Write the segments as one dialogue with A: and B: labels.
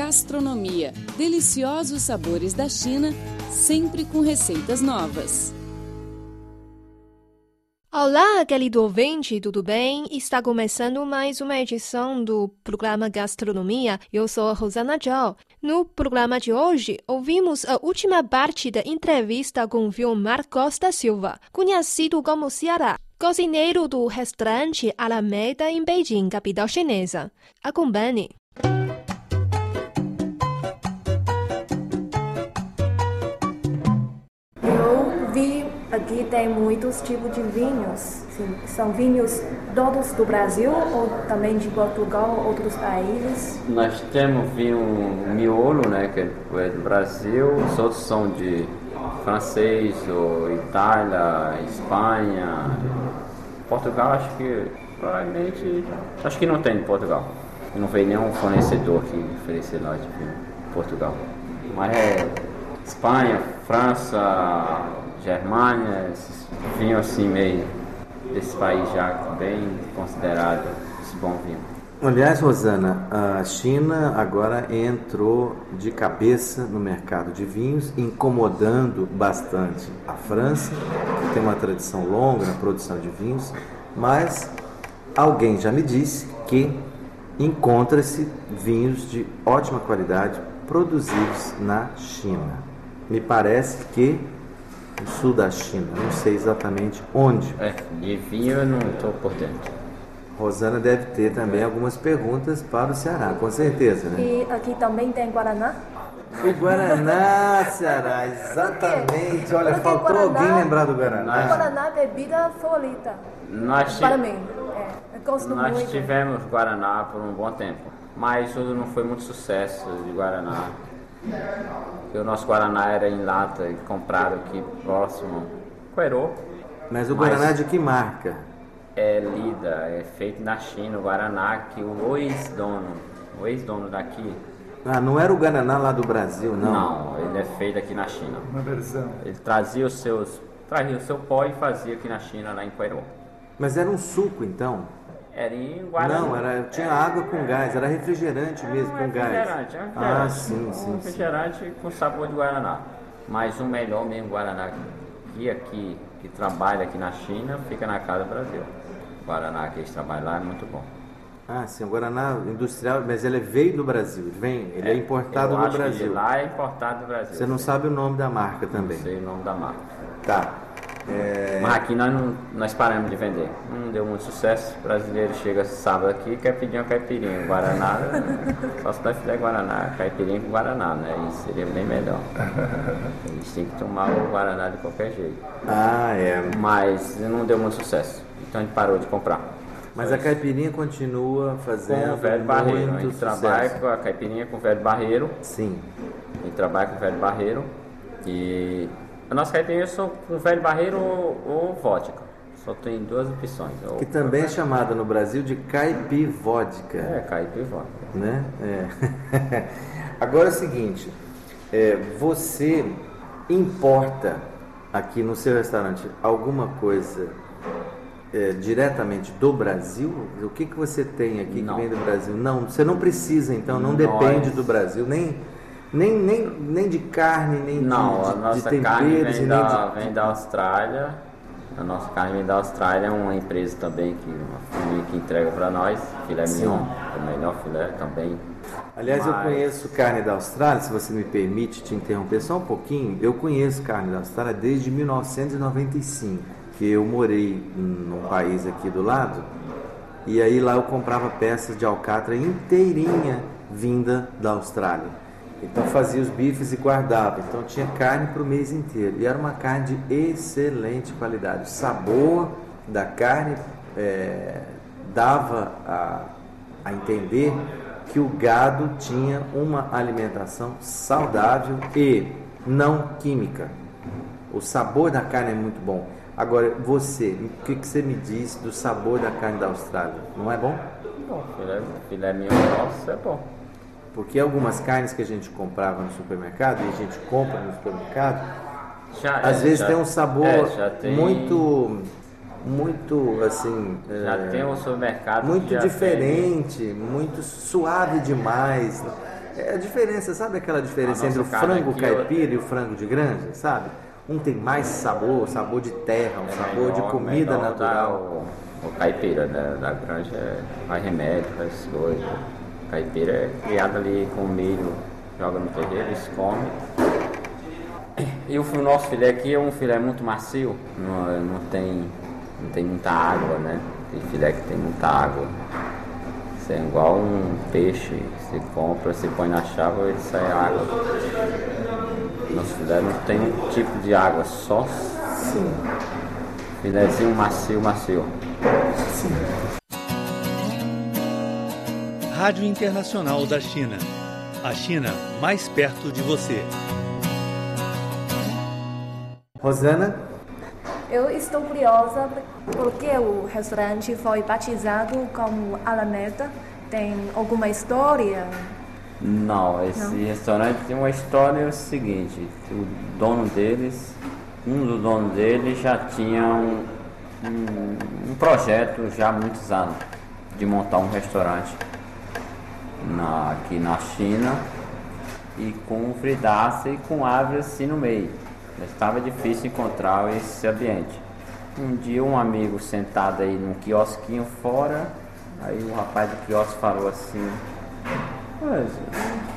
A: Gastronomia. Deliciosos sabores da China, sempre com receitas novas.
B: Olá, querido ouvinte, tudo bem? Está começando mais uma edição do programa Gastronomia. Eu sou a Rosana Zhao. No programa de hoje, ouvimos a última parte da entrevista com Vilmar Costa Silva, conhecido como Ceará, cozinheiro do restaurante Alameda em Beijing, capital chinesa. Acompanhe.
C: Aqui tem muitos tipos de vinhos. Sim, são vinhos todos do Brasil ou também de Portugal, outros países?
D: Nós temos vinho miolo, né, que é do Brasil, os outros são de francês, ou Itália, Espanha, Portugal, acho que provavelmente, acho que não tem em Portugal. Não veio nenhum fornecedor que oferecer lá de vinho Portugal. Mas é Espanha, França, Germânia, esses vinhos assim meio desse país já bem considerado esse bom vinho.
E: Aliás, Rosana, a China agora entrou de cabeça no mercado de vinhos, incomodando bastante a França, que tem uma tradição longa na produção de vinhos, mas alguém já me disse que encontra-se vinhos de ótima qualidade produzidos na China. Me parece que no sul da China, não sei exatamente onde.
D: É, de vinho eu não estou por dentro.
E: Rosana deve ter também algumas perguntas para o Ceará, com certeza, né?
C: E aqui também tem Guaraná?
E: O Guaraná, Ceará, exatamente. Olha,
C: Porque
E: faltou
C: Guaraná-
E: alguém lembrar do
C: O
E: Guaraná.
C: Guaraná é bebida favorita
D: Nós,
C: para mim. É,
D: nós
C: muito.
D: tivemos Guaraná por um bom tempo, mas tudo não foi muito sucesso de Guaraná. O nosso Guaraná era em lata e comprado aqui próximo. Coerô
E: Mas o
D: Mas-
E: Guaraná de que marca?
D: é lida, é feito na China, o Guaraná que o ex-dono, o ex-dono daqui,
E: Ah, não era o Guaraná lá do Brasil, não.
D: não, ele é feito aqui na China. Uma versão. Ele trazia os seus, trazia o seu pó e fazia aqui na China, lá em Coerô.
E: Mas era um suco, então?
D: Era em Guaraná.
E: Não, era, tinha água com gás, era refrigerante mesmo
D: Um
E: com gás.
D: refrigerante, é
E: Ah,
D: refrigerante.
E: sim,
D: Um
E: sim, sim.
D: refrigerante com sabor de Guaraná. Mas o melhor mesmo Guaraná que aqui, que trabalha aqui na China, fica na casa do Brasil. O Guaraná que eles trabalham lá é muito bom.
E: Ah, sim, o Guaraná industrial, mas ele veio do Brasil, vem, ele é, importado
D: Eu
E: do
D: acho que de
E: Brasil.
D: lá é importado do Brasil.
E: Você não sabe o nome da marca também.
D: Não sei o nome da marca.
E: Tá. É,
D: Mas aqui nós, não, nós paramos de vender. Não deu muito sucesso. O brasileiro chega sábado aqui e quer pedir uma caipirinha. Guaraná, só se nós fizer Guaraná, caipirinha com Guaraná, né? Isso seria bem melhor. A gente tem que tomar o Guaraná de qualquer jeito.
E: Ah, é.
D: Mas não deu muito sucesso. Então a gente parou de comprar.
E: Mas a caipirinha continua
D: Com
E: fazendo
D: o velho barreiro. A gente trabalha com a caipirinha com o velho barreiro.
E: Sim.
D: A gente trabalha com o velho barreiro. E a nossa caipirinha só com velho barreiro ou, ou vodka. Só tem duas opções. Ou,
E: Que também é chamada no Brasil de caipivódica.
D: é, caipira vodka.
E: né? É. Agora é o seguinte, é, você importa aqui no seu restaurante alguma coisa é, diretamente do Brasil? O que, que você tem aqui
D: Não.
E: que vem do Brasil? Não, você não precisa, então não
D: Nós-
E: depende do Brasil, nem, nem, nem, nem de carne, nem de-
D: Não,
E: de,
D: a
E: de
D: nossa
E: temperos
D: carne vem da,
E: de...
D: vem da Austrália. A nossa carne vem da Austrália, é uma empresa também que, uma família que entrega para nós, filé mignon, o melhor filé também.
E: Aliás, eu
D: Mas-
E: conheço carne da Austrália, se você me permite te interromper só um pouquinho. Eu conheço carne da Austrália desde 1995, que eu morei num país aqui do lado, e aí lá eu comprava peças de alcatra inteirinha vinda da Austrália. Então fazia os bifes e guardava. Então tinha carne para o mês inteiro. E era uma carne de excelente qualidade. O sabor da carne eh, dava a, a entender que o gado tinha uma alimentação saudável e não química. O sabor da carne é muito bom. Agora, você, o que, que você me diz do sabor da carne da Austrália? Não é bom?
D: Bom, filé, filé mignon nosso é bom.
E: Porque algumas carnes que a gente comprava no supermercado, e a gente compra no supermercado,
D: Já,
E: às
D: é,
E: vezes
D: já-
E: tem um sabor
D: é, tem-
E: muito, muito assim,
D: Já
E: é,
D: tem um supermercado
E: muito diferente, muito suave demais. É a diferença, sabe aquela diferença entre o frango caipira e o frango de granja, sabe? Um tem mais sabor, sabor de terra, um
D: É
E: sabor de
D: melhor-
E: comida natural.
D: O, o caipira né, da granja é mais remédio, essas coisas. Caipira é criado ali com milho, joga no terreiro, eles comem. E o, nosso filé aqui é um filé muito macio, não, não, tem, não tem muita água, né? Tem filé que tem muita água. Isso é igual um peixe, você compra, você põe na chave ele sai água. Nosso filé não tem um tipo de água, só filézinho macio, macio.
F: Rádio Internacional da China. A China mais perto de você.
E: Rosana,
C: Eu estou curiosa porque o restaurante foi batizado como Alameda. Tem alguma história?
D: Não, esse restaurante tem uma história o seguinte, o dono deles, um dos donos deles já tinha um, um, um projeto já há muitos anos de montar um restaurante na- aqui na China e com fridaça e com árvore assim no meio. Estava difícil encontrar esse ambiente. Um dia um amigo sentado aí num quiosquinho fora, aí o rapaz do quiosque falou assim,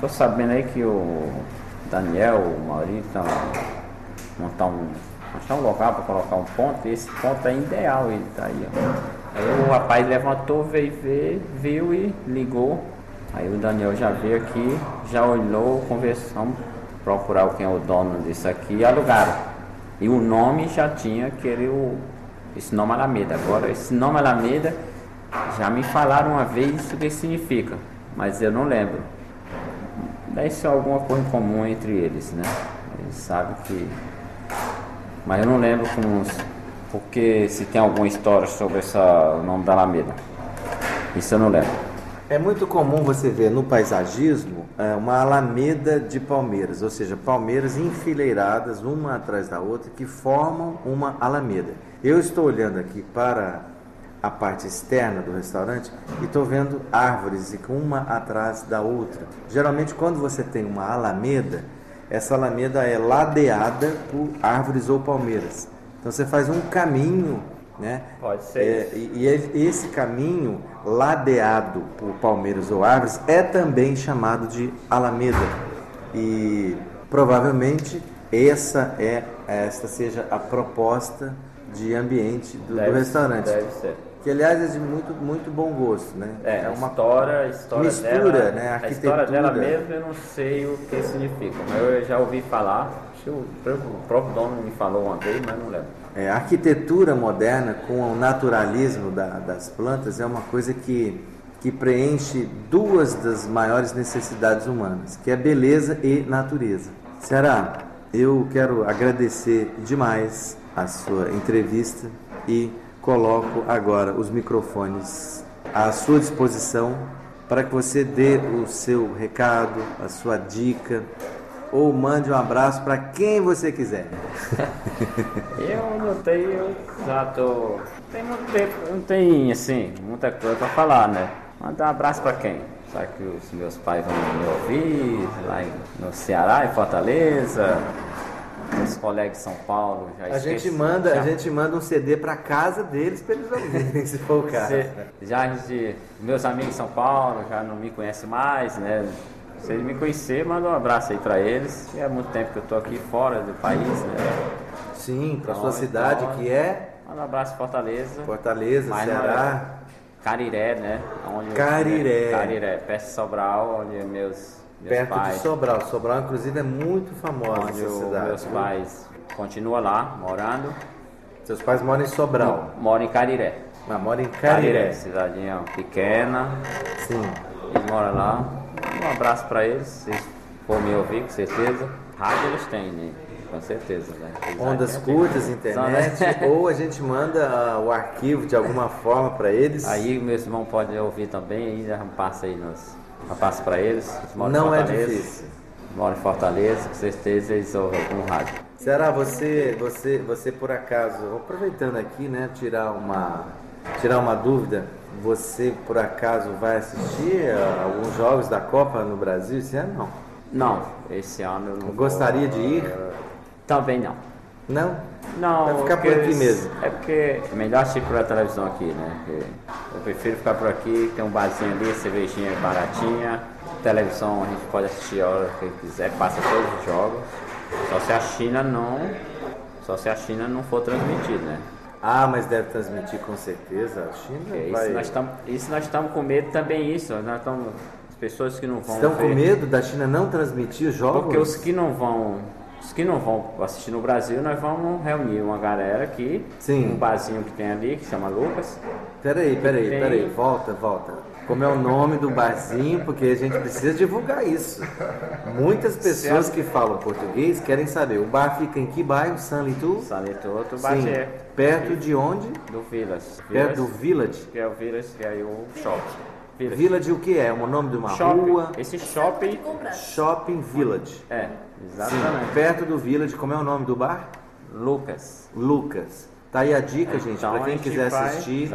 D: tô sabendo aí que o Daniel, o Maurício, estão montar um, achar um local para colocar um ponto, e esse ponto é ideal, ele tá aí, ó. Aí o rapaz levantou, veio ver, viu e ligou. Aí o Daniel já veio aqui, já olhou, conversamos, procurar quem é o dono disso aqui e alugaram. E o nome já tinha aquele, o, esse nome Alameda. Agora, esse nome Alameda, já me falaram uma vez o que significa, mas eu não lembro. Deve ser alguma coisa em comum entre eles, né? Eles sabem que. Mas eu não lembro como. Porque se tem alguma história sobre essa, o nome da Alameda. Isso eu não lembro.
E: É muito comum você ver no paisagismo é, uma alameda de palmeiras, ou seja, palmeiras enfileiradas uma atrás da outra que formam uma alameda. Eu estou olhando aqui para a parte externa do restaurante e estou vendo árvores uma atrás da outra. Geralmente, quando você tem uma alameda, essa alameda é ladeada por árvores ou palmeiras. Então você faz um caminho, né?
D: Pode ser
E: É, e, e ele- esse caminho ladeado por palmeiras ou árvores é também chamado de alameda. E provavelmente essa é esta seja a proposta de ambiente do, do
D: Deve-
E: restaurante.
D: Deve ser.
E: Que aliás é de muito, muito bom gosto, né?
D: É, a história, a história
E: mistura,
D: dela,
E: né? A
D: A história dela mesmo eu não sei o que significa, mas eu já ouvi falar. O próprio, dono me falou uma vez, mas não lembro.
E: É, a arquitetura moderna com o naturalismo da- das plantas é uma coisa que, que preenche duas das maiores necessidades humanas, que é beleza e natureza. Ceará, eu quero agradecer demais a sua entrevista e coloco agora os microfones à sua disposição para que você dê o seu recado, a sua dica ou mande um abraço para quem você quiser.
D: Eu não tenho, já tô. Tem muito tempo, não tem assim, muita coisa pra falar, né? Mandar um abraço pra quem? Sabe que os meus pais vão me ouvir lá no Ceará, em Fortaleza, os colegas de São Paulo, já
E: A gente manda,
D: já-
E: a gente manda um CD para casa deles para eles ouvirem, se for o caso.
D: Já gente, meus amigos de São Paulo já não me conhecem mais, né? Se eles me conhecer, manda um abraço aí pra eles. É muito tempo que eu tô aqui fora do país, né?
E: Sim, para
D: Então,
E: sua cidade
D: então,
E: que é
D: Manda um abraço Fortaleza.
E: Fortaleza,
D: não
E: Ceará.
D: é Cariré, né? Onde eu-
E: Cariré.
D: Cariré, perto de Sobral, onde meus, meus
E: Perto
D: pais.
E: de Sobral. Sobral, inclusive, é muito famosa
D: onde
E: essa cidade.
D: meus pais continuam lá, morando.
E: Seus pais moram em Sobral,
D: Moram em Cariré.
E: mas moram em
D: Cariré,
E: Cariré.
D: cidadinha pequena.
E: Sim.
D: Eles moram lá. Um abraço pra eles, se for me ouvir, com certeza. Rádio eles têm, né? Com certeza, né? Eles
E: Ondas curtas,
D: São,
E: internet,
D: né?
E: ou a gente manda ah, o arquivo de alguma forma para eles.
D: Aí meus irmãos podem ouvir também, aí já passa aí nos. Já passa pra eles.
E: Não é difícil.
D: Moram em Fortaleza, com certeza eles ouvem algum rádio.
E: Será você, você, você por acaso, aproveitando aqui, né, tirar uma, tirar uma dúvida, Você, por acaso, vai assistir alguns jogos da Copa no Brasil esse ano? Não.
D: Não, esse ano eu não
E: Gostaria
D: vou,
E: de ir?
D: eh, Também não.
E: Não?
D: Não,
E: Vai ficar por aqui mesmo.
D: É porque é melhor assistir pela televisão aqui, né? Eu prefiro ficar por aqui, tem um barzinho ali, cervejinha baratinha, televisão a gente pode assistir a hora que quiser, passa todos os jogos. Só se a China não. Só se a China não for transmitir, né?
E: Ah, mas deve transmitir com certeza. A China
D: Porque
E: vai...
D: isso, nós estamos, com medo também, isso. Nós estamos, as pessoas que não vão.
E: Estão com
D: ver-
E: medo da China não transmitir os jogos?
D: Porque os que não vão, os que não vão assistir no Brasil, nós vamos reunir uma galera aqui,
E: Sim.
D: um barzinho que tem ali, que chama Lucas.
E: Peraí, peraí,
D: Tem-
E: peraí. Volta, volta. Como é o nome do barzinho? Porque a gente precisa divulgar isso. Muitas pessoas
D: Certo.
E: que falam português querem saber. O bar fica em que bairro? San Litu?
D: Sanito outro
E: Sim.
D: Bagé.
E: Perto de onde?
D: Do Vilas.
E: Perto do
D: Vilas,
E: Village.
D: Que é o Vilas, que é aí o shopping. Vilas.
E: Village o que é? O nome de uma
D: Shopping.
E: rua?
D: Esse shopping.
E: Shopping Village.
D: É,
E: Sim,
D: exatamente.
E: perto do Village. Como é o nome do bar?
D: Lucas.
E: Lucas. Tá aí a dica, gente,
D: Então,
E: para quem quiser
D: vai-
E: assistir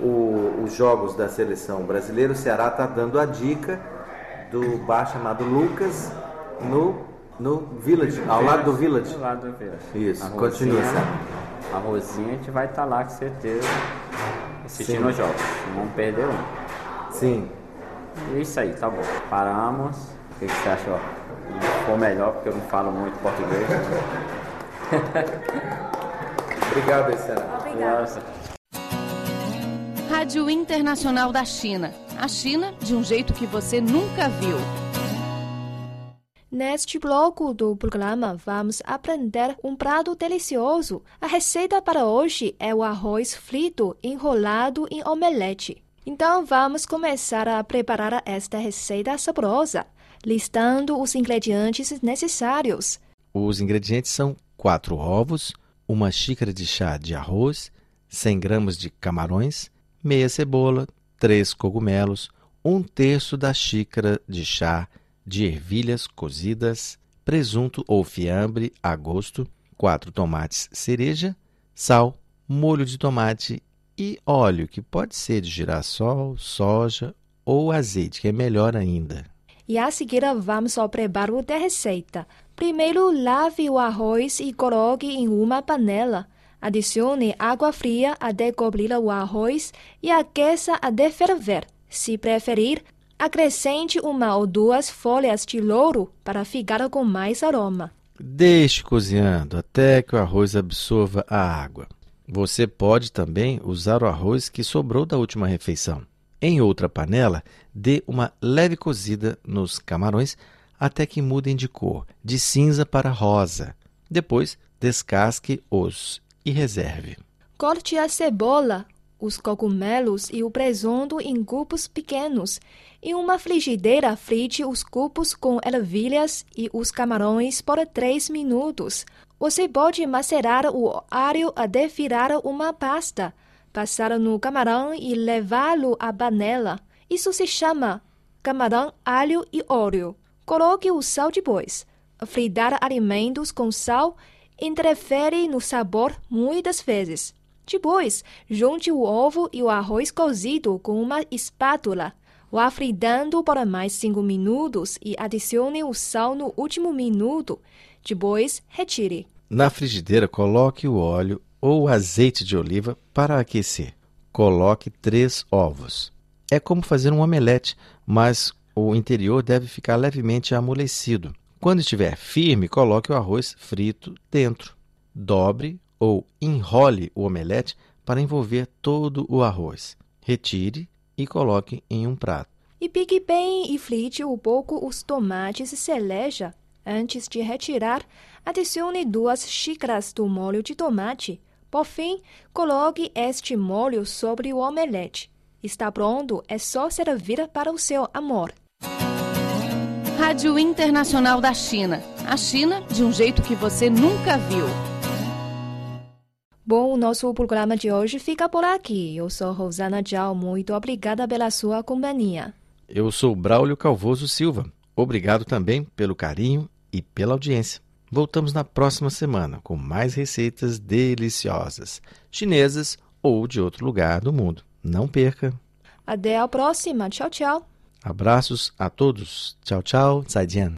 E: o- os jogos da seleção brasileira, o Ceará tá dando a dica do bar chamado Lucas no, no Village, ao lado do Village.
D: Do lado do Vilas.
E: Isso,
D: A
E: continua, Sara.
D: A Rosinha a gente vai estar lá com certeza assistindo
E: Sim.
D: os jogos. Não vamos perder um.
E: Sim.
D: É isso aí, tá bom. Paramos. O que, que você achou? Ficou melhor porque eu não falo muito português.
E: Obrigado, Ceará.
C: Obrigada.
A: Rádio Internacional da China. A China de um jeito que você nunca viu.
B: Neste bloco do programa, vamos aprender um prato delicioso. A receita para hoje é o arroz frito enrolado em omelete. Então, vamos começar a preparar esta receita saborosa, listando os ingredientes necessários.
G: Os ingredientes são 4 ovos, uma xícara de chá de arroz, 100 gramas de camarões, meia cebola, 3 cogumelos, um terço da xícara de chá de ervilhas cozidas, presunto ou fiambre a gosto, 4 tomates cereja, sal, molho de tomate e óleo, que pode ser de girassol, soja ou azeite, que é melhor ainda.
B: E a seguir, vamos ao preparo da receita. Primeiro, lave o arroz e coloque em uma panela. Adicione água fria até cobrir o arroz e aqueça até ferver. Se preferir, acrescente uma ou duas folhas de louro para ficar com mais aroma.
G: Deixe cozinhando até que o arroz absorva a água. Você pode também usar o arroz que sobrou da última refeição. Em outra panela, dê uma leve cozida nos camarões até que mudem de cor, de cinza para rosa. Depois, descasque-os e reserve.
B: Corte a cebola, os cogumelos e o presunto em cubos pequenos. Em uma frigideira, frite os cubos com ervilhas e os camarões por 3 minutos. Você pode macerar o alho até virar uma pasta, passar no camarão e levá-lo à panela. Isso se chama camarão, alho e óleo. Coloque o sal depois. Fritar alimentos com sal interfere no sabor muitas vezes. Depois, junte o ovo e o arroz cozido com uma espátula. Vá fritando por mais 5 minutos e adicione o sal no último minuto. Depois, retire.
G: Na frigideira, coloque o óleo ou azeite de oliva para aquecer. Coloque três ovos. É como fazer um omelete, mas o interior deve ficar levemente amolecido. Quando estiver firme, coloque o arroz frito dentro. Dobre ou enrole o omelete para envolver todo o arroz. Retire e coloque em um prato.
B: E pique bem e frite um pouco os tomates e cereja. Antes de retirar, adicione duas xícaras do molho de tomate. Por fim, coloque este molho sobre o omelete. Está pronto, é só servir para o seu amor.
A: Rádio Internacional da China. A China de um jeito que você nunca viu.
B: Bom, o nosso programa de hoje fica por aqui. Eu sou Rosana Dial. Muito obrigada pela sua companhia.
G: Eu sou Braulio Calvoso Silva. Obrigado também pelo carinho e pela audiência. Voltamos na próxima semana com mais receitas deliciosas, chinesas ou de outro lugar do mundo. Não perca!
B: Até a próxima. Tchau, tchau.
E: Abraços a todos. Tchau, tchau. 再见。